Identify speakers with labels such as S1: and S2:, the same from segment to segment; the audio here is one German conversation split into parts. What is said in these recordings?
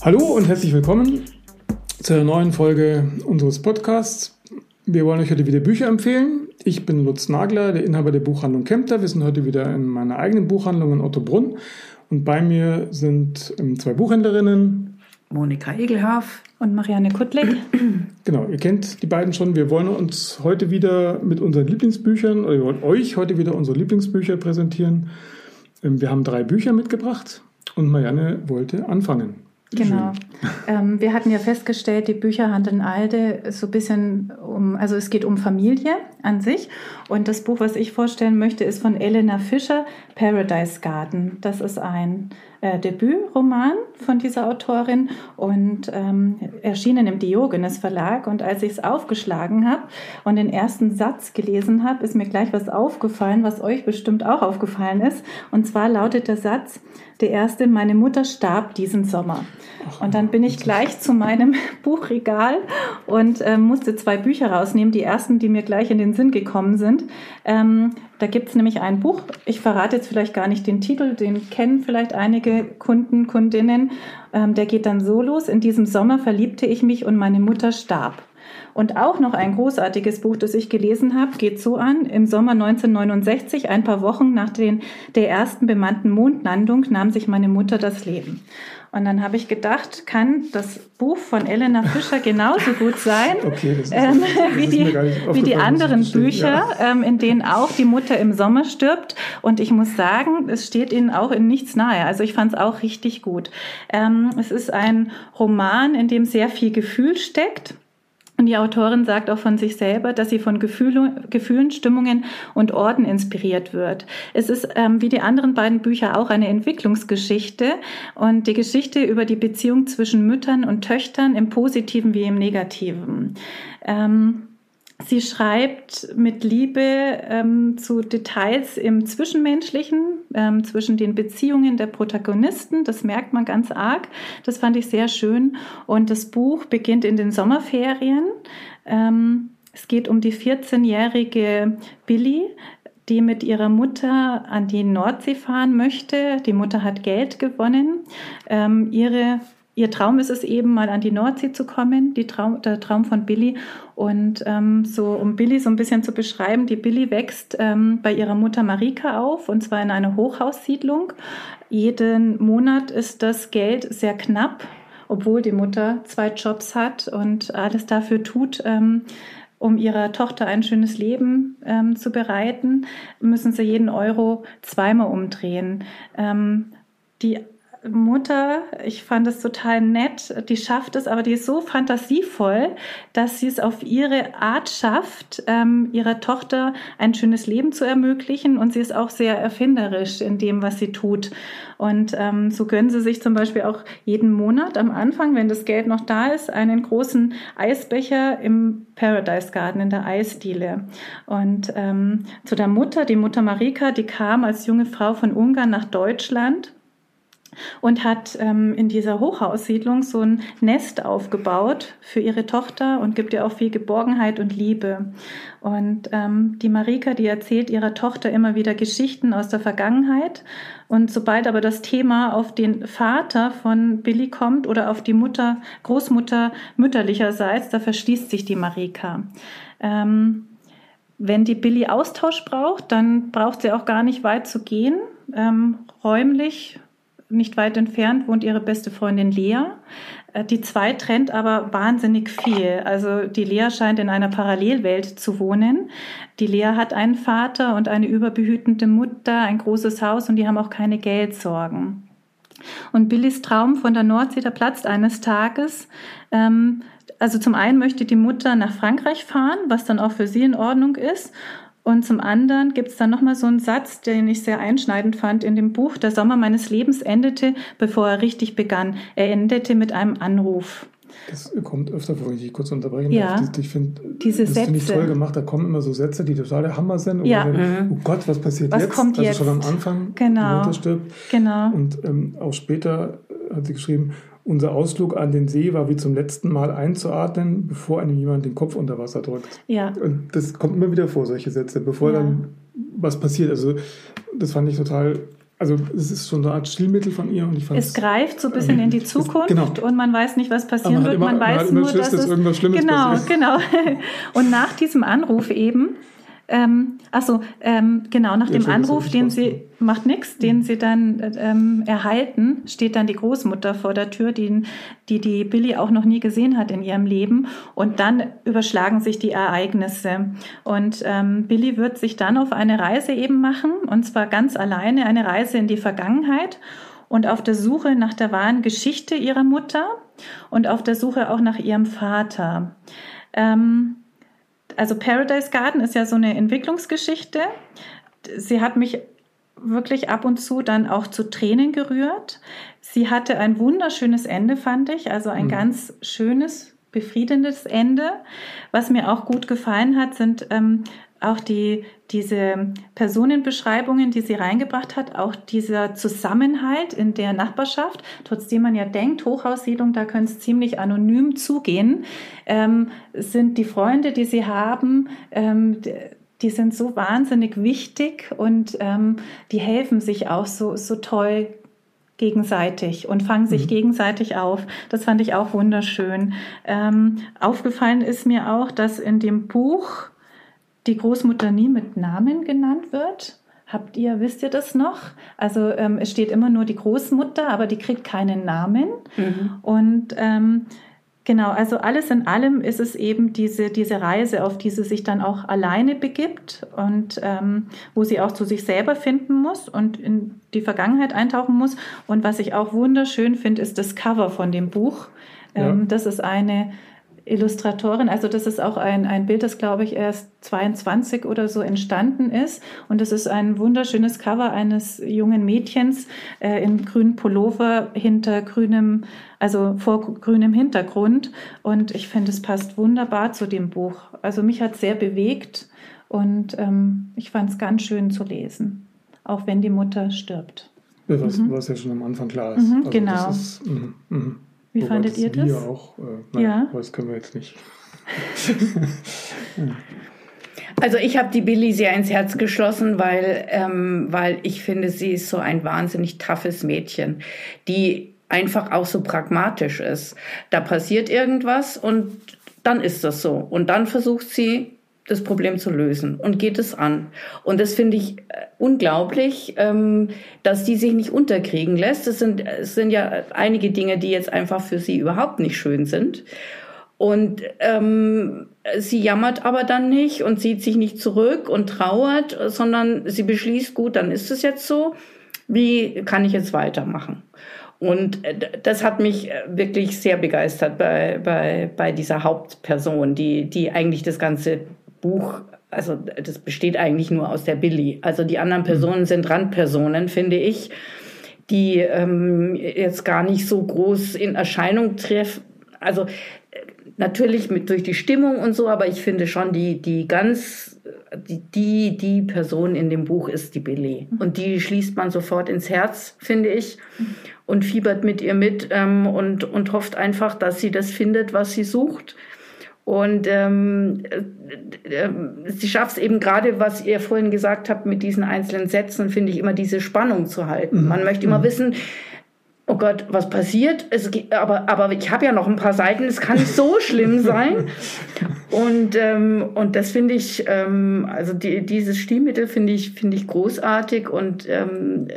S1: Hallo und herzlich willkommen zu einer neuen Folge unseres Podcasts. Wir wollen euch heute wieder Bücher empfehlen. Ich bin Lutz Nagler, der Inhaber der Buchhandlung Kempter. Wir sind heute wieder in meiner eigenen Buchhandlung in Ottobrunn. Und bei mir sind ähm, zwei Buchhändlerinnen.
S2: Monika Egelhaf
S3: und Marianne Kuttlik.
S1: Genau, ihr kennt die beiden schon. Wir wollen uns heute wieder mit unseren Lieblingsbüchern, oder wir wollen euch heute wieder unsere Lieblingsbücher präsentieren. Ähm, wir haben drei Bücher mitgebracht und Marianne wollte anfangen.
S3: Genau. Ähm, wir hatten ja festgestellt, die Bücher handeln Alde so ein bisschen um, also es geht um Familie an sich. Und das Buch, was ich vorstellen möchte, ist von Elena Fischer, Paradise Garden. Das ist ein äh, Debütroman von dieser Autorin und ähm, erschienen im Diogenes Verlag. Und als ich es aufgeschlagen habe und den ersten Satz gelesen habe, ist mir gleich was aufgefallen, was euch bestimmt auch aufgefallen ist. Und zwar lautet der Satz, der erste, meine Mutter starb diesen Sommer. Und dann bin ich gleich zu meinem Buchregal und äh, musste zwei Bücher rausnehmen, die ersten, die mir gleich in den Sinn gekommen sind. Ähm, da gibt es nämlich ein Buch, ich verrate jetzt vielleicht gar nicht den Titel, den kennen vielleicht einige Kunden, Kundinnen. Ähm, der geht dann so los, in diesem Sommer verliebte ich mich und meine Mutter starb. Und auch noch ein großartiges Buch, das ich gelesen habe, geht so an. Im Sommer 1969, ein paar Wochen nach den, der ersten bemannten Mondlandung, nahm sich meine Mutter das Leben. Und dann habe ich gedacht, kann das Buch von Elena Fischer genauso gut sein okay, ähm, wie, die, wie die anderen Bücher, ja. ähm, in denen auch die Mutter im Sommer stirbt. Und ich muss sagen, es steht ihnen auch in nichts nahe. Also ich fand es auch richtig gut. Ähm, es ist ein Roman, in dem sehr viel Gefühl steckt. Und die Autorin sagt auch von sich selber, dass sie von Gefühle, Gefühlen, Stimmungen und Orten inspiriert wird. Es ist ähm, wie die anderen beiden Bücher auch eine Entwicklungsgeschichte und die Geschichte über die Beziehung zwischen Müttern und Töchtern im Positiven wie im Negativen. Ähm, Sie schreibt mit Liebe ähm, zu Details im Zwischenmenschlichen, ähm, zwischen den Beziehungen der Protagonisten. Das merkt man ganz arg. Das fand ich sehr schön. Und das Buch beginnt in den Sommerferien. Ähm, es geht um die 14-jährige Billy, die mit ihrer Mutter an die Nordsee fahren möchte. Die Mutter hat Geld gewonnen. Ähm, ihre ihr Traum ist es eben, mal an die Nordsee zu kommen, Traum, der Traum von Billy. Und ähm, so, um Billy so ein bisschen zu beschreiben, die Billy wächst ähm, bei ihrer Mutter Marika auf, und zwar in einer Hochhaussiedlung. Jeden Monat ist das Geld sehr knapp, obwohl die Mutter zwei Jobs hat und alles dafür tut, ähm, um ihrer Tochter ein schönes Leben ähm, zu bereiten, müssen sie jeden Euro zweimal umdrehen. Ähm, die Mutter, ich fand es total nett, die schafft es, aber die ist so fantasievoll, dass sie es auf ihre Art schafft, ähm, ihrer Tochter ein schönes Leben zu ermöglichen und sie ist auch sehr erfinderisch in dem, was sie tut. Und ähm, so gönnen sie sich zum Beispiel auch jeden Monat am Anfang, wenn das Geld noch da ist, einen großen Eisbecher im Paradise Garden in der Eisdiele. Und ähm, zu der Mutter, die Mutter Marika, die kam als junge Frau von Ungarn nach Deutschland und hat ähm, in dieser Hochhaussiedlung so ein Nest aufgebaut für ihre Tochter und gibt ihr auch viel Geborgenheit und Liebe. Und ähm, die Marika, die erzählt ihrer Tochter immer wieder Geschichten aus der Vergangenheit. Und sobald aber das Thema auf den Vater von Billy kommt oder auf die Mutter, Großmutter mütterlicherseits, da verschließt sich die Marika. Ähm, wenn die Billy Austausch braucht, dann braucht sie auch gar nicht weit zu gehen. Ähm, räumlich nicht weit entfernt wohnt ihre beste Freundin Lea. Äh, die zwei trennt aber wahnsinnig viel. Also die Lea scheint in einer Parallelwelt zu wohnen. Die Lea hat einen Vater und eine überbehütende Mutter, ein großes Haus und die haben auch keine Geldsorgen. Und Billys Traum von der Nordsee, der platzt eines Tages. Ähm, also zum einen möchte die Mutter nach Frankreich fahren, was dann auch für sie in Ordnung ist. Und zum anderen gibt es dann nochmal so einen Satz, den ich sehr einschneidend fand in dem Buch. Der Sommer meines Lebens endete, bevor er richtig begann. Er endete mit einem Anruf.
S1: Das kommt öfter vor, wenn ich dich kurz unterbrechen
S3: ja.
S1: darf. Ich finde,
S3: Diese
S1: das finde ich toll gemacht. Da kommen immer so Sätze, die total der Hammer sind.
S3: Ja.
S1: Dann, oh Gott, was passiert
S3: was
S1: jetzt?
S3: Kommt
S1: also
S3: jetzt?
S1: schon am Anfang,
S3: genau.
S1: die Mutter stirbt.
S3: Genau.
S1: Und ähm, auch später hat sie geschrieben, unser Ausflug an den See war wie zum letzten Mal einzuatmen, bevor einem jemand den Kopf unter Wasser drückt.
S3: Ja.
S1: Und das kommt immer wieder vor, solche Sätze, bevor ja. dann was passiert. Also das fand ich total also es ist so eine Art Stilmittel von ihr und ich
S3: fand es greift so ein bisschen in die Zukunft genau. und man weiß nicht, was passieren man wird. Immer, man weiß man nur, Schiss, dass, dass es irgendwas Schlimmes genau, passiert. genau. Und nach diesem Anruf eben ähm, achso, ähm, genau, nach dem Anruf, den sie, macht nichts, den sie dann ähm, erhalten, steht dann die Großmutter vor der Tür, die, die die Billy auch noch nie gesehen hat in ihrem Leben. Und dann überschlagen sich die Ereignisse. Und ähm, Billy wird sich dann auf eine Reise eben machen, und zwar ganz alleine, eine Reise in die Vergangenheit und auf der Suche nach der wahren Geschichte ihrer Mutter und auf der Suche auch nach ihrem Vater. Ähm, also Paradise Garden ist ja so eine Entwicklungsgeschichte. Sie hat mich wirklich ab und zu dann auch zu Tränen gerührt. Sie hatte ein wunderschönes Ende, fand ich, also ein mhm. ganz schönes, befriedendes Ende. Was mir auch gut gefallen hat, sind ähm, auch die, diese Personenbeschreibungen, die sie reingebracht hat, auch dieser Zusammenhalt in der Nachbarschaft, trotzdem man ja denkt, Hochhaussiedlung, da könnte es ziemlich anonym zugehen, ähm, sind die Freunde, die sie haben, ähm, die sind so wahnsinnig wichtig und ähm, die helfen sich auch so, so toll gegenseitig und fangen sich mhm. gegenseitig auf. Das fand ich auch wunderschön. Ähm, aufgefallen ist mir auch, dass in dem Buch die Großmutter nie mit Namen genannt wird. Habt ihr, wisst ihr das noch? Also ähm, es steht immer nur die Großmutter, aber die kriegt keinen Namen. Mhm. Und ähm, genau, also alles in allem ist es eben diese, diese Reise, auf die sie sich dann auch alleine begibt und ähm, wo sie auch zu sich selber finden muss und in die Vergangenheit eintauchen muss. Und was ich auch wunderschön finde, ist das Cover von dem Buch. Ja. Ähm, das ist eine Illustratorin. Also das ist auch ein, ein Bild, das, glaube ich, erst 22 oder so entstanden ist. Und das ist ein wunderschönes Cover eines jungen Mädchens äh, in grünem Pullover hinter grünem, also vor grünem Hintergrund. Und ich finde, es passt wunderbar zu dem Buch. Also mich hat sehr bewegt und ähm, ich fand es ganz schön zu lesen, auch wenn die Mutter stirbt.
S1: Was, mhm. was ja schon am Anfang klar ist.
S3: Mhm, also genau. Ist, mh, mh. Wie Wobei fandet das ihr das?
S1: auch. Äh, nein, ja. Das können wir jetzt nicht.
S2: Also ich habe die Billy sehr ins Herz geschlossen, weil, ähm, weil ich finde, sie ist so ein wahnsinnig toughes Mädchen, die einfach auch so pragmatisch ist. Da passiert irgendwas und dann ist das so. Und dann versucht sie das Problem zu lösen und geht es an. Und das finde ich äh, unglaublich, ähm, dass die sich nicht unterkriegen lässt. Es sind, es sind ja einige Dinge, die jetzt einfach für sie überhaupt nicht schön sind. Und ähm, sie jammert aber dann nicht und zieht sich nicht zurück und trauert, sondern sie beschließt, gut, dann ist es jetzt so. Wie kann ich jetzt weitermachen? Und äh, das hat mich äh, wirklich sehr begeistert bei, bei, bei dieser Hauptperson, die, die eigentlich das ganze Buch, also das besteht eigentlich nur aus der Billy. Also die anderen Personen sind Randpersonen, finde ich, die ähm, jetzt gar nicht so groß in Erscheinung treffen. Also äh, natürlich mit durch die Stimmung und so, aber ich finde schon die die ganz die die die Person in dem Buch ist die Billy und die schließt man sofort ins Herz, finde ich, und fiebert mit ihr mit ähm, und und hofft einfach, dass sie das findet, was sie sucht und ähm, äh, äh, sie schafft es eben gerade, was ihr vorhin gesagt habt, mit diesen einzelnen Sätzen, finde ich, immer diese Spannung zu halten. Mhm. Man möchte immer mhm. wissen, oh Gott, was passiert? Es, aber, aber ich habe ja noch ein paar Seiten, es kann nicht so schlimm sein. Und, ähm, und das finde ich, ähm, also die, dieses Stilmittel finde ich, finde ich großartig und ähm,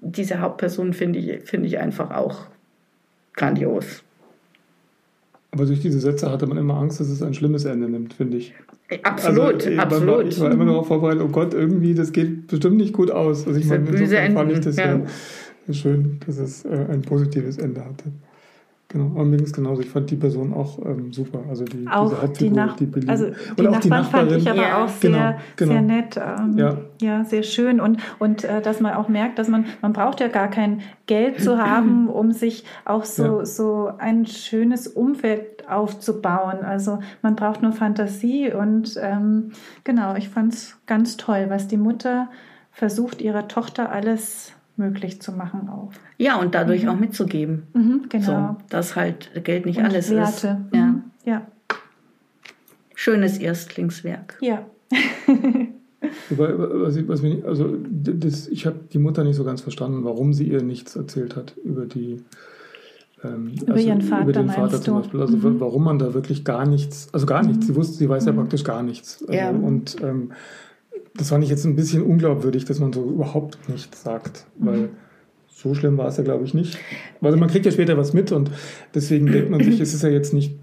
S2: diese Hauptperson finde ich, finde ich einfach auch grandios.
S1: Aber durch diese Sätze hatte man immer Angst, dass es ein schlimmes Ende nimmt, finde ich.
S2: Absolut, also, absolut.
S1: War, ich war immer darauf vorbereitet, oh Gott, irgendwie, das geht bestimmt nicht gut aus. Also ich meine, insofern fand ich das ja, ja schön, dass es äh, ein positives Ende hatte. Genau, aber mir ging es genauso. Ich fand die Person auch ähm, super. Also die,
S3: auch diese Hauptfigur, die, Nach die Billy. Also die Nachbarn die Nachbarin. fand ich aber ja. auch sehr, genau, genau. sehr nett. Ähm, ja. ja, sehr schön. Und, und äh, dass man auch merkt, dass man, man braucht ja gar kein Geld zu haben, um sich auch so, ja. so ein schönes Umfeld aufzubauen. Also man braucht nur Fantasie. Und ähm, genau, ich fand es ganz toll, was die Mutter versucht, ihrer Tochter alles möglich zu machen auch.
S2: Ja, und dadurch mhm. auch mitzugeben.
S3: Mhm, genau.
S2: So, dass halt Geld nicht
S3: und
S2: alles
S3: Werte.
S2: ist.
S3: Ja. Mhm. ja.
S2: Schönes Erstlingswerk.
S3: Ja.
S1: was ich, was mir, also das, ich habe die Mutter nicht so ganz verstanden, warum sie ihr nichts erzählt hat über die
S3: ähm, über also ihren Vater, über den Vater
S1: zum Beispiel. Also mhm. warum man da wirklich gar nichts, also gar nichts. Sie wusste, sie weiß ja mhm. praktisch gar nichts. Also, ja. Und ähm, das fand ich jetzt ein bisschen unglaubwürdig, dass man so überhaupt nichts sagt, weil mhm. so schlimm war es ja, glaube ich, nicht. Also man kriegt ja später was mit und deswegen denkt man sich, es ist ja jetzt nicht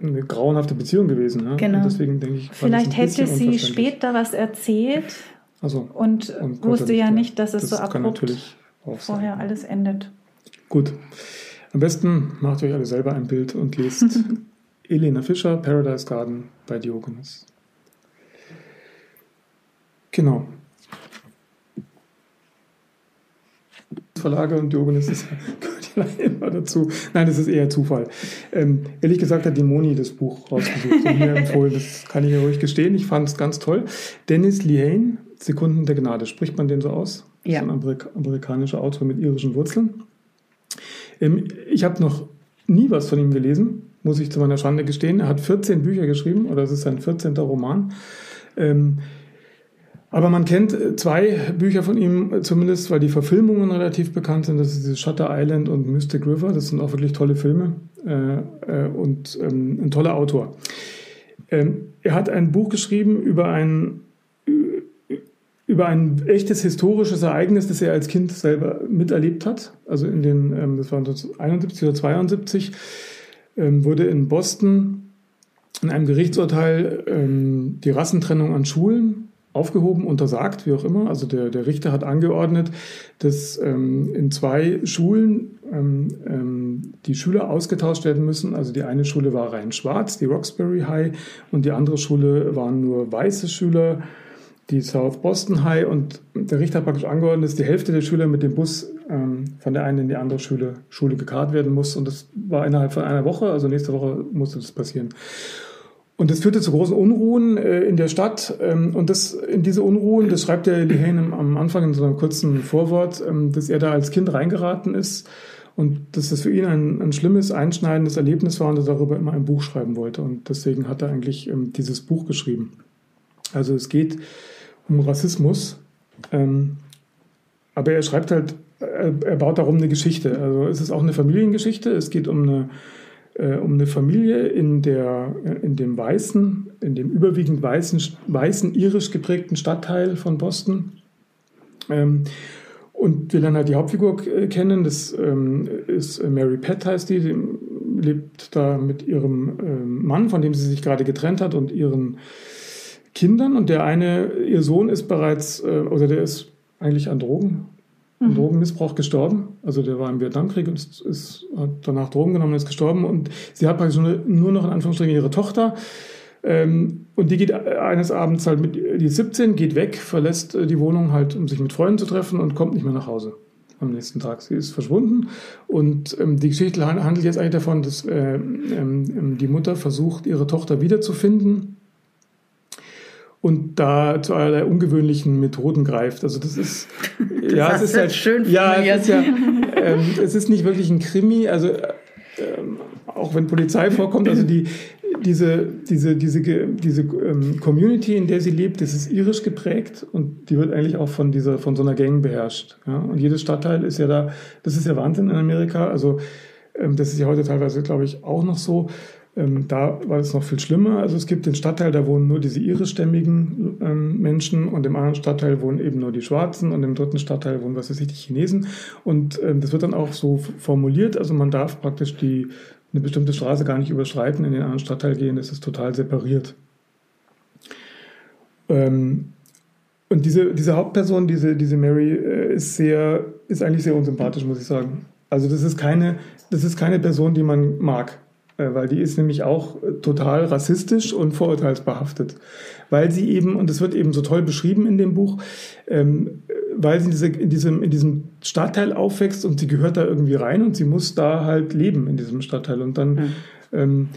S1: eine grauenhafte Beziehung gewesen. Ne?
S3: Genau.
S1: Und
S3: deswegen denke ich, vielleicht hätte sie später was erzählt also, und, und wusste ja nicht, dass es das so abrupt vorher alles endet.
S1: Gut. Am besten macht euch alle selber ein Bild und lest Elena Fischer, Paradise Garden bei Diogenes. Genau. Verlage und Diogenes ist, gehört ja immer dazu. Nein, das ist eher Zufall. Ähm, ehrlich gesagt hat die Moni das Buch rausgesucht und mir empfohlen. Das kann ich mir ruhig gestehen. Ich fand es ganz toll. Dennis Lehane, Sekunden der Gnade. Spricht man den so aus? Ja. Das ist ein Amerik amerikanischer Autor mit irischen Wurzeln. Ähm, ich habe noch nie was von ihm gelesen, muss ich zu meiner Schande gestehen. Er hat 14 Bücher geschrieben, oder es ist sein 14. Roman. Ähm, aber man kennt äh, zwei Bücher von ihm äh, zumindest, weil die Verfilmungen relativ bekannt sind. Das ist Shutter Island und Mystic River. Das sind auch wirklich tolle Filme äh, und ähm, ein toller Autor. er hat ein Buch geschrieben über ein, über ein echtes historisches Ereignis, das er als Kind selber miterlebt hat. Also in den, ähm, das war 1971 oder 72, wurde in Boston in einem Gerichtsurteil die Rassentrennung an Schulen aufgehoben, untersagt, wie auch immer. Also der, der Richter hat angeordnet, dass ähm, in zwei Schulen ähm, ähm, die Schüler ausgetauscht werden müssen. Also die eine Schule war rein schwarz, die Roxbury High, und die andere Schule waren nur weiße Schüler, die South Boston High. Und der Richter hat praktisch angeordnet, dass die Hälfte der Schüler mit dem Bus ähm, von der einen in die andere Schule, Schule gekarrt werden muss. Und das war innerhalb von einer Woche, also nächste Woche musste das passieren. Und das führte zu großen Unruhen äh, in der Stadt. Ähm, und das, in diese Unruhen, das schreibt der Lehane am Anfang in so einem kurzen Vorwort, ähm, dass er da als Kind reingeraten ist und dass das für ihn ein, ein schlimmes, einschneidendes Erlebnis war und er darüber immer ein Buch schreiben wollte. Und deswegen hat er eigentlich ähm, dieses Buch geschrieben. Also es geht um Rassismus. Ähm, aber er schreibt halt, er, er baut darum eine Geschichte. Also es ist auch eine Familiengeschichte. Es geht um eine äh, um eine Familie in, der, äh, in dem weißen, in dem überwiegend weißen, weißen irisch geprägten Stadtteil von Boston. Ähm, und wir lernen halt die Hauptfigur äh, kennen, das ähm, ist Mary Pett heißt die, die lebt da mit ihrem ähm, Mann, von dem sie sich gerade getrennt hat und ihren Kindern und der eine, ihr Sohn ist bereits, äh, oder der ist eigentlich an Drogen mhm. Drogenmissbrauch gestorben. Also der war im Vietnamkrieg und ist, ist, hat danach Drogen genommen und ist gestorben. Und sie hat praktisch nur noch in Anführungsstrichen ihre Tochter. Ähm, und die geht eines Abends halt mit, die ist 17, geht weg, verlässt äh, die Wohnung halt, um sich mit Freunden zu treffen und kommt nicht mehr nach Hause am nächsten Tag. Sie ist verschwunden und ähm, die Geschichte handelt jetzt eigentlich davon, dass äh, ähm, die Mutter versucht, ihre Tochter wiederzufinden und da zu allerlei ungewöhnlichen Methoden greift. Also das ist
S2: das ja, es ist halt schön
S1: ja, es ist ja, ähm, es ist nicht wirklich ein Krimi. Also ähm, auch wenn Polizei vorkommt, also die diese diese diese diese ähm, Community, in der sie lebt, das ist irisch geprägt und die wird eigentlich auch von dieser von so einer Gang beherrscht. Ja? Und jedes Stadtteil ist ja da, das ist ja Wahnsinn in Amerika. Also ähm, das ist ja heute teilweise, glaube ich, auch noch so. Ähm, da war es noch viel schlimmer. Also es gibt den Stadtteil, da wohnen nur diese irischstämmigen ähm, Menschen und im anderen Stadtteil wohnen eben nur die Schwarzen und im dritten Stadtteil wohnen, was weiß ich, die Chinesen. Und ähm, das wird dann auch so formuliert, also man darf praktisch die, eine bestimmte Straße gar nicht überschreiten, in den anderen Stadtteil gehen, das ist total separiert. Ähm, und diese, diese Hauptperson, diese, diese Mary, äh, ist sehr, ist eigentlich sehr unsympathisch, muss ich sagen. Also das ist keine, das ist keine Person, die man mag. Äh, weil die ist nämlich auch äh, total rassistisch und vorurteilsbehaftet. Weil sie eben, und das wird eben so toll beschrieben in dem Buch, ähm, weil sie in, diese, in, diesem, in diesem Stadtteil aufwächst und sie gehört da irgendwie rein und sie muss da halt leben in diesem Stadtteil. Und dann mhm. ähm,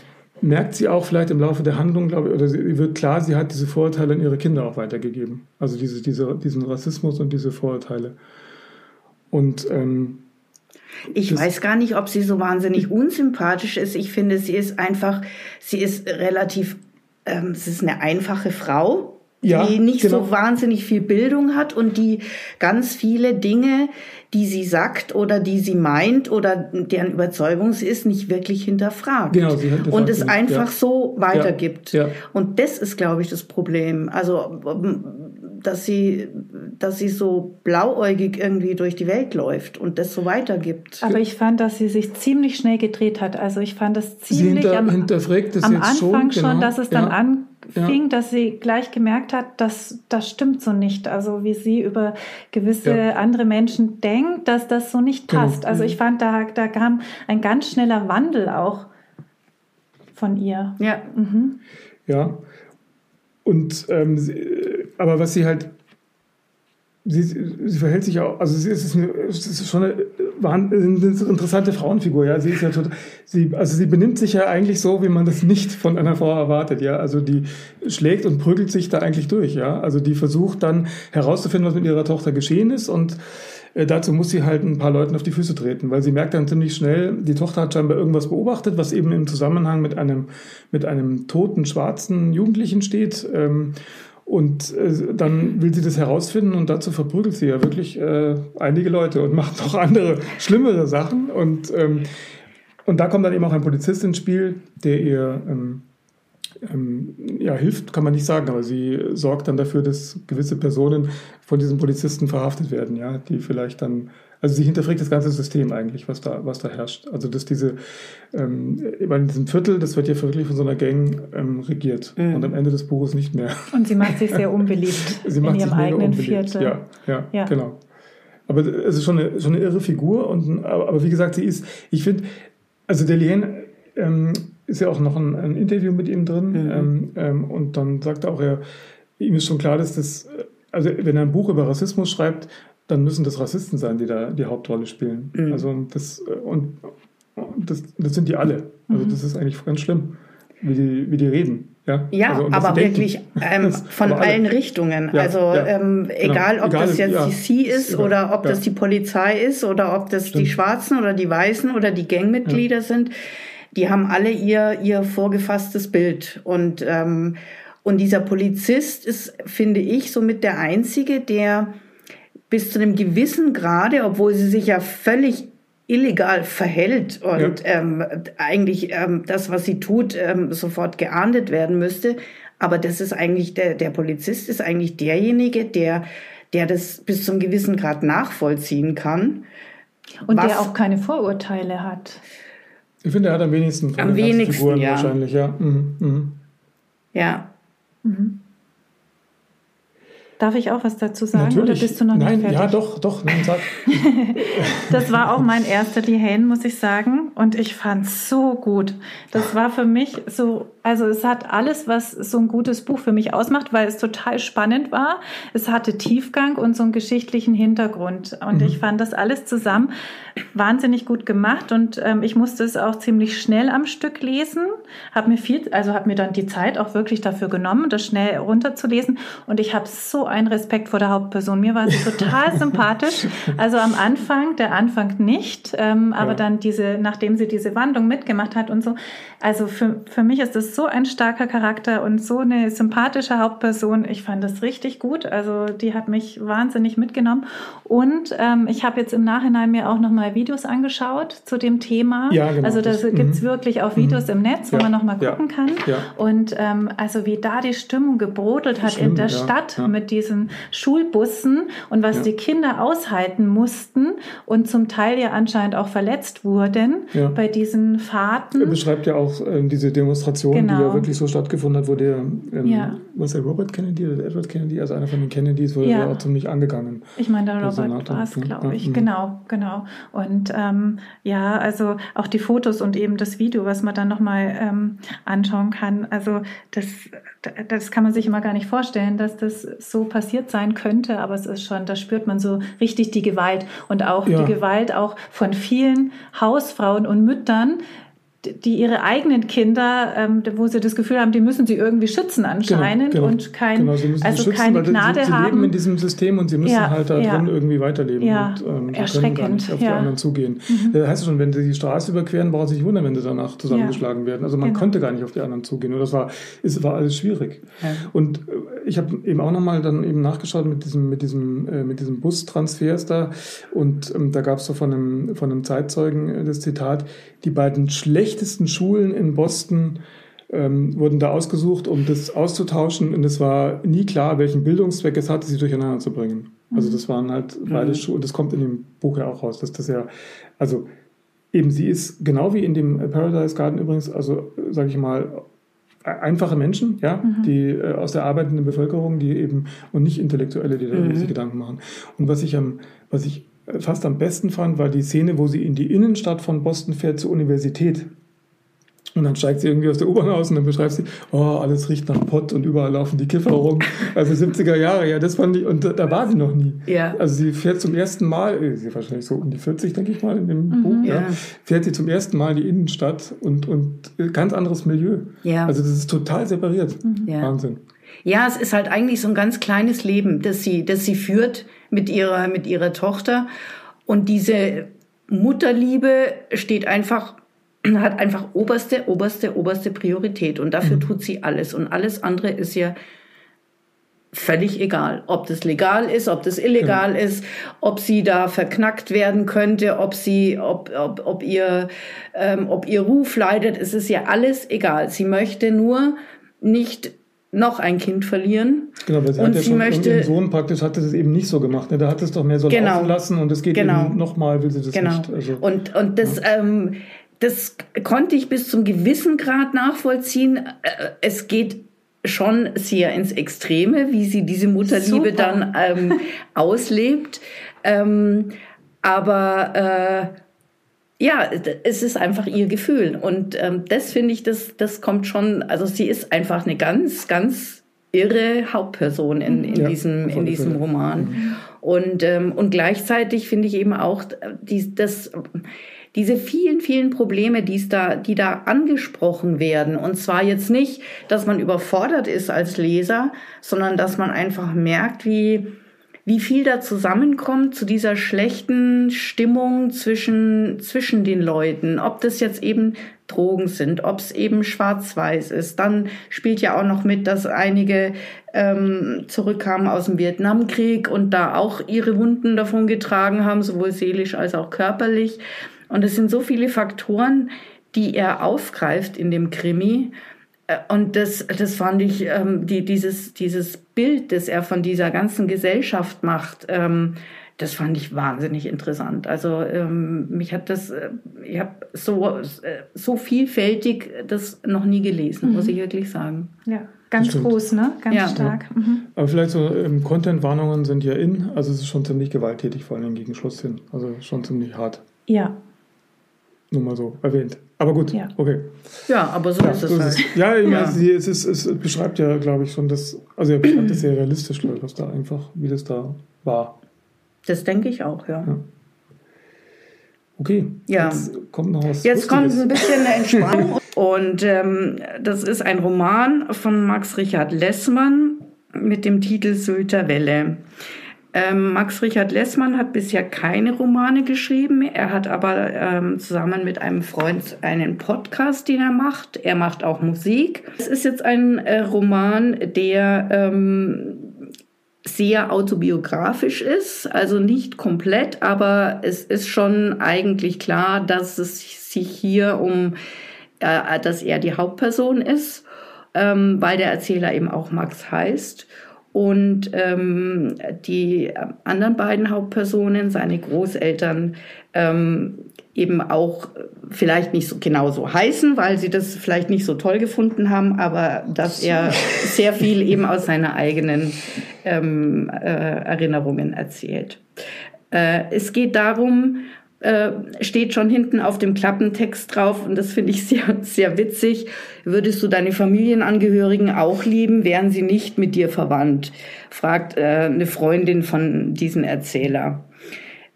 S1: merkt sie auch vielleicht im Laufe der Handlung, glaube ich, oder sie wird klar, sie hat diese Vorurteile an ihre Kinder auch weitergegeben. Also diese, diese, diesen Rassismus und diese Vorurteile. Und ähm,
S2: ich das weiß gar nicht, ob sie so wahnsinnig unsympathisch ist. Ich finde, sie ist einfach, sie ist relativ, ähm, sie ist eine einfache Frau. ja, die nicht genau. so wahnsinnig viel Bildung hat und die ganz viele Dinge, die sie sagt oder die sie meint oder deren Überzeugung sie ist, nicht wirklich hinterfragt. Genau, sie hinterfragt und es nicht. einfach ja. so weitergibt. Ja. Ja. Und das ist, glaube ich, das Problem. Also, dass sie, dass sie so blauäugig irgendwie durch die Welt läuft und das so weitergibt.
S3: Aber ich fand, dass sie sich ziemlich schnell gedreht hat. Also ich fand das ziemlich
S1: hinter, am, hinterfragt
S3: am Anfang schon, genau. schon, dass es dann an fing, ja. dass sie gleich gemerkt hat, dass das stimmt so nicht. Also wie sie über gewisse ja. andere Menschen denkt, dass das so nicht genau. passt. Genau. Also ich fand, da, da kam ein ganz schneller Wandel auch von ihr.
S2: Ja.
S1: Mhm. Ja. Und ähm, aber was sie halt sie, sie verhält sich auch, also sie ist, eine, es ist schon eine, eine, interessante Frauenfigur, ja. Sie ist ja total, sie, also sie benimmt sich ja eigentlich so, wie man das nicht von einer Frau erwartet, ja. Also die schlägt und prügelt sich da eigentlich durch, ja. Also die versucht dann herauszufinden, was mit ihrer Tochter geschehen ist und äh, dazu muss sie halt ein paar Leuten auf die Füße treten, weil sie merkt dann ziemlich schnell, die Tochter hat scheinbar irgendwas beobachtet, was eben im Zusammenhang mit einem, mit einem toten schwarzen Jugendlichen steht. Ähm, und äh, dann will sie das herausfinden und dazu verprügelt sie ja wirklich äh, einige Leute und macht noch andere, schlimmere Sachen. Und, ähm, und da kommt dann eben auch ein Polizist ins Spiel, der ihr ähm, ähm, ja, hilft, kann man nicht sagen, aber sie sorgt dann dafür, dass gewisse Personen von diesen Polizisten verhaftet werden, ja, die vielleicht dann also sie hinterfragt das ganze System eigentlich, was da, was da herrscht. Also dass diese, ähm, in diesem Viertel, das wird ja wirklich von so einer Gang ähm, regiert mhm. und am Ende des Buches nicht mehr.
S3: Und sie macht sich sehr unbeliebt
S1: sie in ihrem eigenen unbeliebt. Viertel. Ja, ja, ja, genau. Aber es ist schon eine, schon eine irre Figur und aber, aber wie gesagt, sie ist, ich finde, also Deliane ähm, ist ja auch noch ein, ein Interview mit ihm drin mhm. ähm, ähm, und dann sagt er auch, er, ihm ist schon klar, dass das, also wenn er ein Buch über Rassismus schreibt, dann müssen das Rassisten sein, die da die Hauptrolle spielen. Mhm. Also das und das, das sind die alle. Also mhm. das ist eigentlich ganz schlimm, wie die, wie die reden. Ja,
S2: ja
S1: also,
S2: aber wirklich ähm, von aber allen Richtungen. Ja, also ja, ähm, genau. egal, ob egal, das jetzt die C ist oder ob das die Polizei ist oder ob das Stimmt. die Schwarzen oder die Weißen oder die Gangmitglieder sind, die haben alle ihr, ihr vorgefasstes Bild. Und, ähm, und dieser Polizist ist, finde ich, somit der Einzige, der bis zu einem gewissen Grade, obwohl sie sich ja völlig illegal verhält und ja. ähm, eigentlich ähm, das, was sie tut, ähm, sofort geahndet werden müsste. Aber das ist eigentlich der, der Polizist ist eigentlich derjenige, der, der das bis zum gewissen Grad nachvollziehen kann.
S3: Und was, der auch keine Vorurteile hat.
S1: Ich finde, er hat am wenigsten
S2: von am wenigsten, Figuren ja.
S1: wahrscheinlich, ja. Mhm. Mhm.
S2: Ja. Mhm.
S3: Darf ich auch was dazu sagen
S1: Natürlich.
S3: oder bist du noch
S1: nein,
S3: nicht fertig?
S1: Ja, doch, doch, nein, sag.
S3: das war auch mein erster Lehane, muss ich sagen. Und ich fand es so gut. Das war für mich so, also es hat alles, was so ein gutes Buch für mich ausmacht, weil es total spannend war. Es hatte Tiefgang und so einen geschichtlichen Hintergrund. Und mhm. ich fand das alles zusammen wahnsinnig gut gemacht. Und ähm, ich musste es auch ziemlich schnell am Stück lesen. Hab mir viel, also habe mir dann die Zeit auch wirklich dafür genommen, das schnell runterzulesen. Und ich habe so einen Respekt vor der Hauptperson. Mir war sie total sympathisch. Also am Anfang, der Anfang nicht, ähm, aber ja. dann diese, nachdem sie diese Wandlung mitgemacht hat und so. Also für, für mich ist das so ein starker Charakter und so eine sympathische Hauptperson. Ich fand das richtig gut. Also die hat mich wahnsinnig mitgenommen. Und ähm, ich habe jetzt im Nachhinein mir auch nochmal Videos angeschaut zu dem Thema. Ja, genau. Also da gibt es mhm. wirklich auch Videos mhm. im Netz, wo ja. man nochmal gucken ja. kann. Ja. Und ähm, also wie da die Stimmung gebrodelt hat Stimmt, in der Stadt mit diesen Schulbussen und was die Kinder aushalten mussten und zum Teil ja anscheinend auch verletzt wurden bei diesen Fahrten.
S1: Er beschreibt ja auch äh, diese Demonstration, genau. die ja wirklich so stattgefunden hat, wo der, ähm, ja. was der Robert Kennedy oder Edward Kennedy, also einer von den Kennedys, wurde ja auch ziemlich angegangen.
S3: Ich meine, der Robert war es, glaube ich. Genau, genau. Und ähm, ja, also auch die Fotos und eben das Video, was man dann nochmal ähm, anschauen kann. Also das, das kann man sich immer gar nicht vorstellen, dass das so passiert sein könnte, aber es ist schon, da spürt man so richtig die Gewalt und auch ja. die Gewalt auch von vielen Hausfrauen und Müttern, die ihre eigenen Kinder, ähm, wo sie das Gefühl haben, die müssen sie irgendwie schützen anscheinend
S1: genau, genau.
S3: und kein,
S1: genau, sie
S3: also
S1: schützen,
S3: keine Gnade
S1: sie, sie
S3: haben.
S1: leben in diesem System und sie müssen
S3: Ja,
S1: halt da
S3: ja.
S1: drin irgendwie weiterleben
S3: Ja,
S1: und ähm, sie
S3: erschreckend,
S1: können gar nicht auf die
S3: ja. Mhm.
S1: anderen zugehen. Das heißt schon, wenn sie die Straße überqueren, brauchen sie sich wundern, wenn sie danach zusammengeschlagen werden. Also man
S3: Genau.
S1: konnte gar nicht auf die anderen zugehen und das war, es war alles schwierig. Und äh, ich habe eben auch nochmal dann eben nachgeschaut mit diesem, mit diesem, äh, mit diesem Bustransfers da und ähm, da gab es so von einem, von einem Zeitzeugen äh, das Zitat, die beiden schlechtesten Schulen in Boston ähm, wurden da ausgesucht, um das auszutauschen und es war nie klar, welchen Bildungszweck es hatte, sie durcheinander zu bringen. Also das waren halt beide
S2: Mhm.
S1: Schulen, das kommt in dem Buch ja auch raus, dass das ja, also eben sie ist genau wie in dem Paradise Garden übrigens, also sage ich mal, einfache Menschen, ja, die äh, aus der arbeitenden Bevölkerung, die eben und nicht Intellektuelle, die da
S2: Mhm.
S1: sich Gedanken machen. Und was ich am, was ich äh, fast am besten fand, war die Szene, wo sie in die Innenstadt von Boston fährt zur Universität. Und dann steigt sie irgendwie aus der U-Bahn aus und dann beschreibt sie, oh, alles riecht nach Pott und überall laufen die Kiffer rum. Also 70er Jahre, ja, das fand ich, und da, da war sie noch nie.
S2: Ja.
S1: Also sie fährt zum ersten Mal, äh, sie ist wahrscheinlich so um die 40, denke ich mal, in dem Buch, ja.
S2: Ja.
S1: fährt sie zum ersten Mal die Innenstadt und, und äh, ganz anderes Milieu.
S2: Ja.
S1: Also das ist total separiert.
S2: Ja.
S1: Wahnsinn.
S2: Ja, es ist halt eigentlich so ein ganz kleines Leben, das sie, das sie führt mit ihrer, mit ihrer Tochter. Und diese Mutterliebe steht einfach, hat einfach oberste, oberste, oberste Priorität. Und dafür tut sie alles. Und alles andere ist ja völlig egal. Ob das legal ist, ob das illegal ist, ob sie da verknackt werden könnte, ob sie, ob, ob, ob ihr, ähm, ob ihr Ruf leidet. Es ist ja alles egal. Sie möchte nur nicht noch ein Kind verlieren.
S1: Genau, weil sie
S2: Und
S1: hat ja
S2: sie
S1: schon
S2: möchte-
S1: Sohn praktisch, hatte das eben nicht so gemacht. Ne? Da hat es doch mehr so
S2: Genau.
S1: lassen und es geht
S2: Genau.
S1: eben nochmal, will sie das
S2: Genau.
S1: nicht. Also,
S2: und und das, ähm, das konnte ich bis zum gewissen Grad nachvollziehen. Äh, Es geht schon sehr ins Extreme, wie sie diese Mutterliebe
S3: Super.
S2: dann ähm, auslebt. Ähm, aber äh, ja, es ist einfach ihr Gefühl. Und ähm, das finde ich, das, das kommt schon, also sie ist einfach eine ganz, ganz irre Hauptperson in, in,
S1: Ja,
S2: diesem, in diesem. Roman. Und, ähm, und gleichzeitig finde ich eben auch äh, die, das, diese vielen, vielen Probleme, die da, die da angesprochen werden. Und zwar jetzt nicht, dass man überfordert ist als Leser, sondern dass man einfach merkt, wie, wie viel da zusammenkommt zu dieser schlechten Stimmung zwischen, zwischen den Leuten. Ob das jetzt eben Drogen sind, ob es eben schwarz-weiß ist. Dann spielt ja auch noch mit, dass einige ähm, zurückkamen aus dem Vietnamkrieg und da auch ihre Wunden davon getragen haben, sowohl seelisch als auch körperlich. Und es sind so viele Faktoren, die er aufgreift in dem Krimi. Äh, Und das, das fand ich, ähm, die, dieses, dieses Bild, das er von dieser ganzen Gesellschaft macht, ähm, das fand ich wahnsinnig interessant. Also ähm, mich hat das, äh, ich habe so, äh, so vielfältig das noch nie gelesen, muss ich wirklich sagen.
S3: Ja, ganz groß, ne? Ganz
S2: Ja.
S3: stark. Mhm.
S1: aber vielleicht so ähm, Content-Warnungen sind ja in, also es ist schon ziemlich gewalttätig, vor allem gegen Schluss hin. Also schon ziemlich hart.
S3: Ja,
S1: Nur mal so erwähnt. Aber gut,
S3: Ja.
S1: okay.
S2: Ja, aber so
S1: Ja,
S2: ist
S1: so
S2: es
S1: ist
S2: halt.
S1: es. ja, ich meine,
S2: Ja.
S1: sie- es, ist, es beschreibt ja, glaube ich, schon das, also er beschreibt das sehr realistisch, glaube ich, was da einfach, wie das da war.
S2: Das denke ich auch, ja.
S1: Ja. Okay,
S2: Ja.
S1: jetzt kommt noch was
S2: Jetzt kommt
S1: Lustiges.
S2: ein bisschen eine Entspannung. Und ähm, das ist ein Roman von Max Richard Lessmann mit dem Titel Sylter Welle. Ähm, Max Richard Lessmann hat bisher keine Romane geschrieben. Er hat aber ähm, zusammen mit einem Freund einen Podcast, den er macht. Er macht auch Musik. Es ist jetzt ein äh, Roman, der ähm, sehr autobiografisch ist, also nicht komplett, aber es ist schon eigentlich klar, dass es sich hier um, äh, dass er die Hauptperson ist, ähm, weil der Erzähler eben auch Max heißt. Und ähm, die äh, anderen beiden Hauptpersonen, seine Großeltern, ähm, eben auch vielleicht nicht so genau so heißen, weil sie das vielleicht nicht so toll gefunden haben, aber dass er sehr viel eben aus seiner eigenen ähm, äh, Erinnerungen erzählt. Äh, es geht darum, äh, steht schon hinten auf dem Klappentext drauf und das finde ich sehr, sehr witzig. Würdest du deine Familienangehörigen auch lieben, wären sie nicht mit dir verwandt? fragt äh, eine Freundin von diesem Erzähler.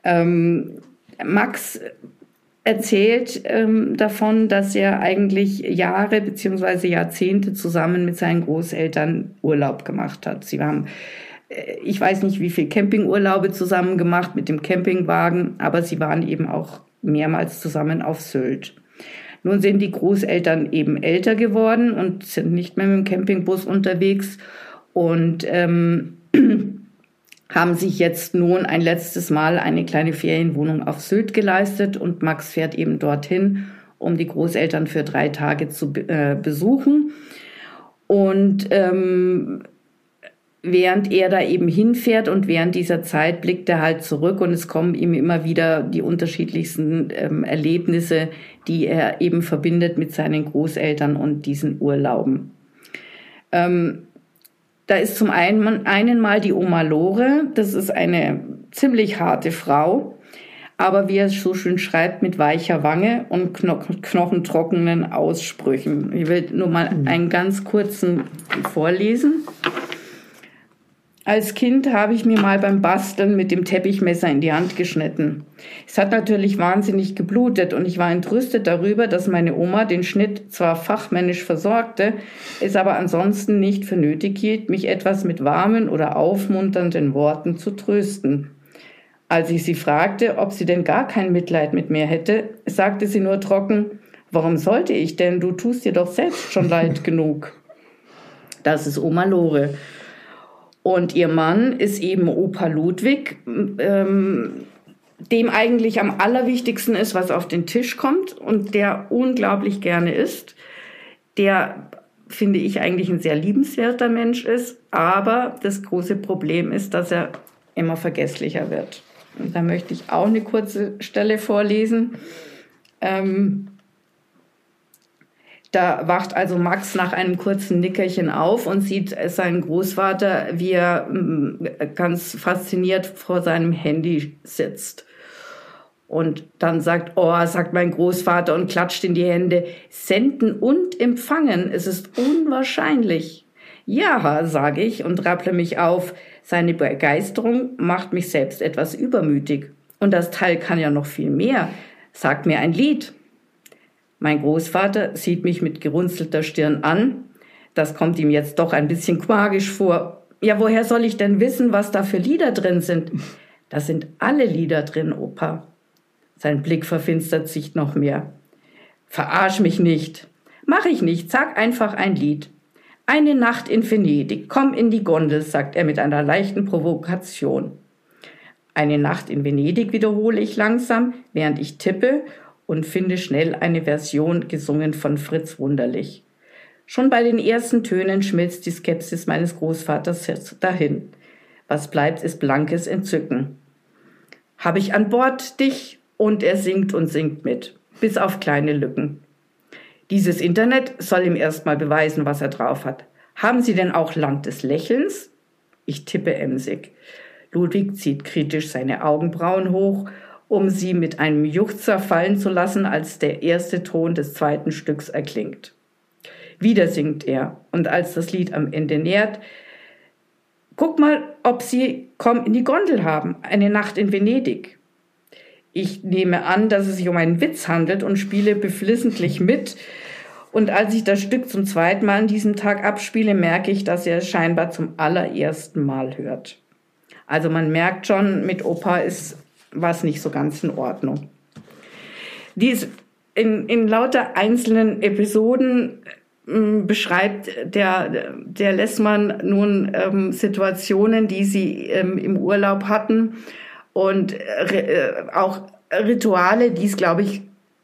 S2: Ähm, Max erzählt ähm, davon, dass er eigentlich Jahre beziehungsweise Jahrzehnte zusammen mit seinen Großeltern Urlaub gemacht hat. Sie äh, ich weiß nicht, wie viel Campingurlaube zusammen gemacht mit dem Campingwagen, aber sie waren eben auch mehrmals zusammen auf Sylt. Nun sind die Großeltern eben älter geworden und sind nicht mehr mit dem Campingbus unterwegs und ähm, haben sich jetzt nun ein letztes Mal eine kleine Ferienwohnung auf Sylt geleistet und Max fährt eben dorthin, um die Großeltern für drei Tage zu äh, besuchen. Und ähm, während er da eben hinfährt und während dieser Zeit blickt er halt zurück und es kommen ihm immer wieder die unterschiedlichsten ähm, Erlebnisse, die er eben verbindet mit seinen Großeltern und diesen Urlauben. Ähm, da ist zum einen, einen mal die Oma Lore, das ist eine ziemlich harte Frau, aber wie er es so schön schreibt, mit weicher Wange und knochentrockenen Aussprüchen. Ich will nur mal mhm. einen ganz kurzen vorlesen. Als Kind habe ich mir mal beim Basteln mit dem Teppichmesser in die Hand geschnitten. Es hat natürlich wahnsinnig geblutet und ich war entrüstet darüber, dass meine Oma den Schnitt zwar fachmännisch versorgte, es aber ansonsten nicht für nötig hielt, mich etwas mit warmen oder aufmunternden Worten zu trösten. Als ich sie fragte, ob sie denn gar kein Mitleid mit mir hätte, sagte sie nur trocken, warum sollte ich denn, du tust dir doch selbst schon leid genug. Das ist Oma Lore. Und ihr Mann ist eben Opa Ludwig, ähm, dem eigentlich am allerwichtigsten ist, was auf den Tisch kommt und der unglaublich gerne isst. Der, finde ich, eigentlich ein sehr liebenswerter Mensch ist. Aber das große Problem ist, dass er immer vergesslicher wird. Und da möchte ich auch eine kurze Stelle vorlesen. Ähm, da wacht also Max nach einem kurzen Nickerchen auf und sieht seinen Großvater, wie er mm, ganz fasziniert vor seinem Handy sitzt. Und dann sagt, oh, sagt mein Großvater und klatscht in die Hände, senden und empfangen, es ist unwahrscheinlich. Ja, sage ich und rapple mich auf. Seine Begeisterung macht mich selbst etwas übermütig. Und das Teil kann ja noch viel mehr. Sagt mir ein Lied. Mein Großvater sieht mich mit gerunzelter Stirn an. Das kommt ihm jetzt doch ein bisschen quagisch vor. Ja, woher soll ich denn wissen, was da für Lieder drin sind? Da sind alle Lieder drin, Opa. Sein Blick verfinstert sich noch mehr. Verarsch mich nicht. Mach ich nicht, sag einfach ein Lied. Eine Nacht in Venedig, komm in die Gondel, sagt er mit einer leichten Provokation. Eine Nacht in Venedig wiederhole ich langsam, während ich tippe und finde schnell eine Version gesungen von Fritz Wunderlich. Schon bei den ersten Tönen schmilzt die Skepsis meines Großvaters dahin. Was bleibt, ist blankes Entzücken. Habe ich an Bord dich? Und er singt und singt mit, bis auf kleine Lücken. Dieses Internet soll ihm erstmal beweisen, was er drauf hat. Haben Sie denn auch Land des Lächelns? Ich tippe emsig. Ludwig zieht kritisch seine Augenbrauen hoch um sie mit einem Juchzer fallen zu lassen, als der erste Ton des zweiten Stücks erklingt. Wieder singt er, und als das Lied am Ende nähert, guck mal, ob sie Komm in die Gondel haben, eine Nacht in Venedig. Ich nehme an, dass es sich um einen Witz handelt und spiele beflissentlich mit. Und als ich das Stück zum zweiten Mal an diesem Tag abspiele, merke ich, dass er es scheinbar zum allerersten Mal hört. Also man merkt schon, mit Opa ist was nicht so ganz in Ordnung. Dies in, in lauter einzelnen Episoden äh, beschreibt der, der Lessmann nun ähm, Situationen, die sie ähm, im Urlaub hatten und äh, auch Rituale, die es, glaube ich,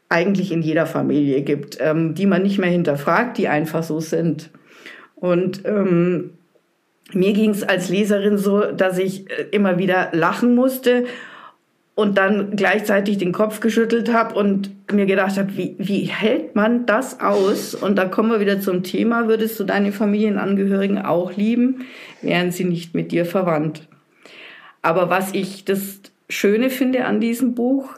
S2: eigentlich in jeder Familie gibt, ähm, die man nicht mehr hinterfragt, die einfach so sind. Und ähm, mir ging es als Leserin so, dass ich äh, immer wieder lachen musste und dann gleichzeitig den Kopf geschüttelt habe und mir gedacht habe, wie, wie hält man das aus? Und da kommen wir wieder zum Thema, würdest du deine Familienangehörigen auch lieben, wären sie nicht mit dir verwandt? Aber was ich das Schöne finde an diesem Buch,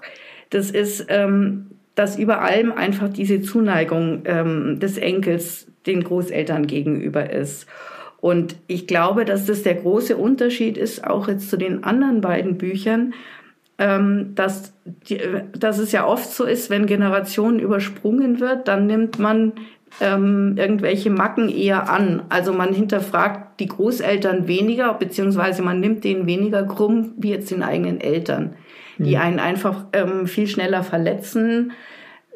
S2: das ist, ähm, dass über allem einfach diese Zuneigung ähm, des Enkels den Großeltern gegenüber ist. Und ich glaube, dass das der große Unterschied ist, auch jetzt zu den anderen beiden Büchern, ähm, dass, die, dass es ja oft so ist, wenn Generationen übersprungen wird, dann nimmt man ähm, irgendwelche Macken eher an. Also man hinterfragt die Großeltern weniger, beziehungsweise man nimmt denen weniger krumm wie jetzt den eigenen Eltern, die mhm. einen einfach ähm, viel schneller verletzen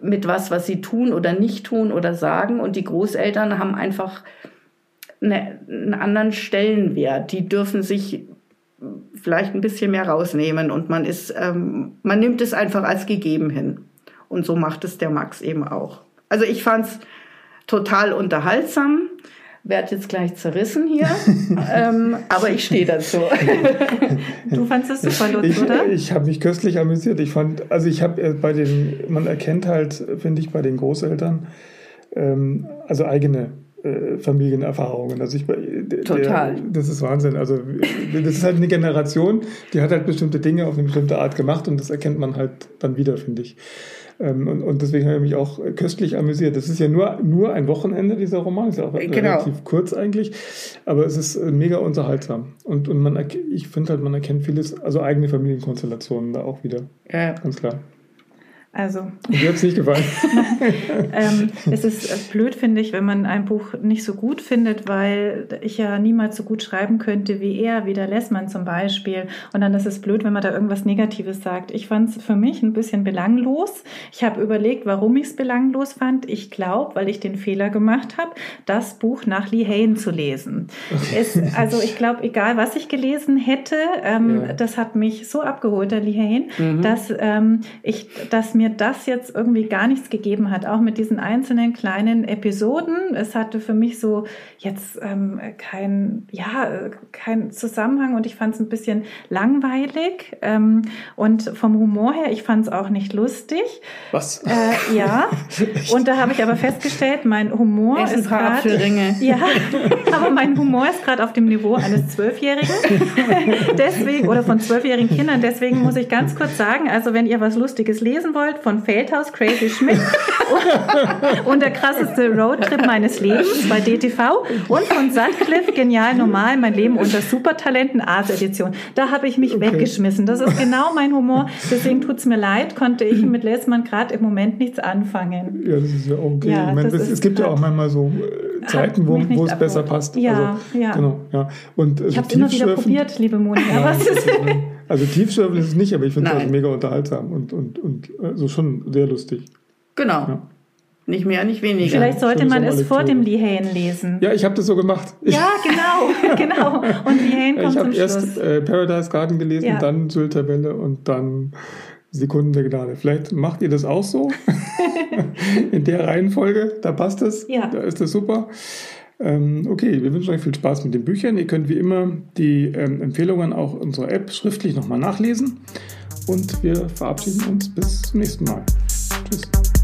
S2: mit was, was sie tun oder nicht tun oder sagen. Und die Großeltern haben einfach eine, einen anderen Stellenwert. Die dürfen sich vielleicht ein bisschen mehr rausnehmen und man ist, ähm, man nimmt es einfach als gegeben hin. Und so macht es der Max eben auch. Also ich fand es total unterhaltsam. Werd jetzt gleich zerrissen hier, ähm, aber ich stehe dazu.
S3: du fandest es super, Lutz,
S1: ich,
S3: oder?
S1: Ich habe mich köstlich amüsiert. Ich fand, also ich habe äh, bei den, man erkennt halt, finde ich, bei den Großeltern, ähm, also eigene äh, Familienerfahrungen. Also ich,
S2: der, Total.
S1: das ist Wahnsinn. Also das ist halt eine Generation, die hat halt bestimmte Dinge auf eine bestimmte Art gemacht und das erkennt man halt dann wieder, finde ich. Ähm, und, und, deswegen habe ich mich auch köstlich amüsiert. Das ist ja nur, nur ein Wochenende, dieser Roman. Ist ja auch genau. relativ kurz eigentlich. Aber es ist äh, mega unterhaltsam. Und, und man, ich finde halt, man erkennt vieles, also eigene Familienkonstellationen da auch wieder. Ja. Ganz klar.
S3: Also.
S1: Mir hat es nicht gefallen.
S3: ähm, es ist äh, blöd, finde ich, wenn man ein Buch nicht so gut findet, weil ich ja niemals so gut schreiben könnte wie er, wie der Lessmann zum Beispiel. Und dann ist es blöd, wenn man da irgendwas Negatives sagt. Ich fand es für mich ein bisschen belanglos. Ich habe überlegt, warum ich es belanglos fand. Ich glaube, weil ich den Fehler gemacht habe, das Buch nach Lee Hain zu lesen. Okay. Es, also ich glaube, egal was ich gelesen hätte, ähm, ja. das hat mich so abgeholt, der Lee Hain, mhm. dass ähm, ich, dass mir mir das jetzt irgendwie gar nichts gegeben hat, auch mit diesen einzelnen kleinen Episoden. Es hatte für mich so jetzt ähm, kein, ja, kein Zusammenhang und ich fand es ein bisschen langweilig. Ähm, und vom Humor her, ich fand es auch nicht lustig.
S1: Was?
S3: Äh, ja. und da habe ich aber festgestellt, mein Humor
S2: Essen ist gerade.
S3: Ja, aber mein Humor ist gerade auf dem Niveau eines Zwölfjährigen. deswegen, oder von zwölfjährigen Kindern. Deswegen muss ich ganz kurz sagen, also wenn ihr was Lustiges lesen wollt, Gold von Feldhaus Crazy Schmidt und der krasseste Roadtrip meines Lebens bei DTV und von Sutcliffe Genial Normal Mein Leben unter Supertalenten Art Edition. Da habe ich mich okay. weggeschmissen. Das ist genau mein Humor. Deswegen tut es mir leid, konnte ich mit Lessmann gerade im Moment nichts anfangen.
S1: Ja, das ist ja okay. Ja, ich meine, das, es gibt ja auch manchmal so äh, Zeiten, wo, wo es besser passt.
S3: Ja, also, ja. Genau,
S1: ja. Und,
S3: also ich habe es immer wieder probiert, liebe Moni.
S1: Ja, also Tiefschürfen ist es nicht, aber ich finde es also mega unterhaltsam und, und, und also schon sehr lustig.
S2: Genau. Ja. Nicht mehr, nicht weniger.
S3: Vielleicht sollte man es vor dem Lihane lesen.
S1: Ja, ich habe das so gemacht.
S3: Ja, genau, genau. Und Lihane kommt
S1: Ich
S3: habe
S1: erst äh, Paradise Garden gelesen, ja. dann Sylterwelle und dann Sekunden der Gnade. Vielleicht macht ihr das auch so in der Reihenfolge. Da passt es. Ja. Da ist das super. Ähm, okay, wir wünschen euch viel Spaß mit den Büchern. Ihr könnt wie immer die ähm, Empfehlungen auch unserer App schriftlich nochmal nachlesen. Und wir verabschieden uns bis zum nächsten Mal. Tschüss.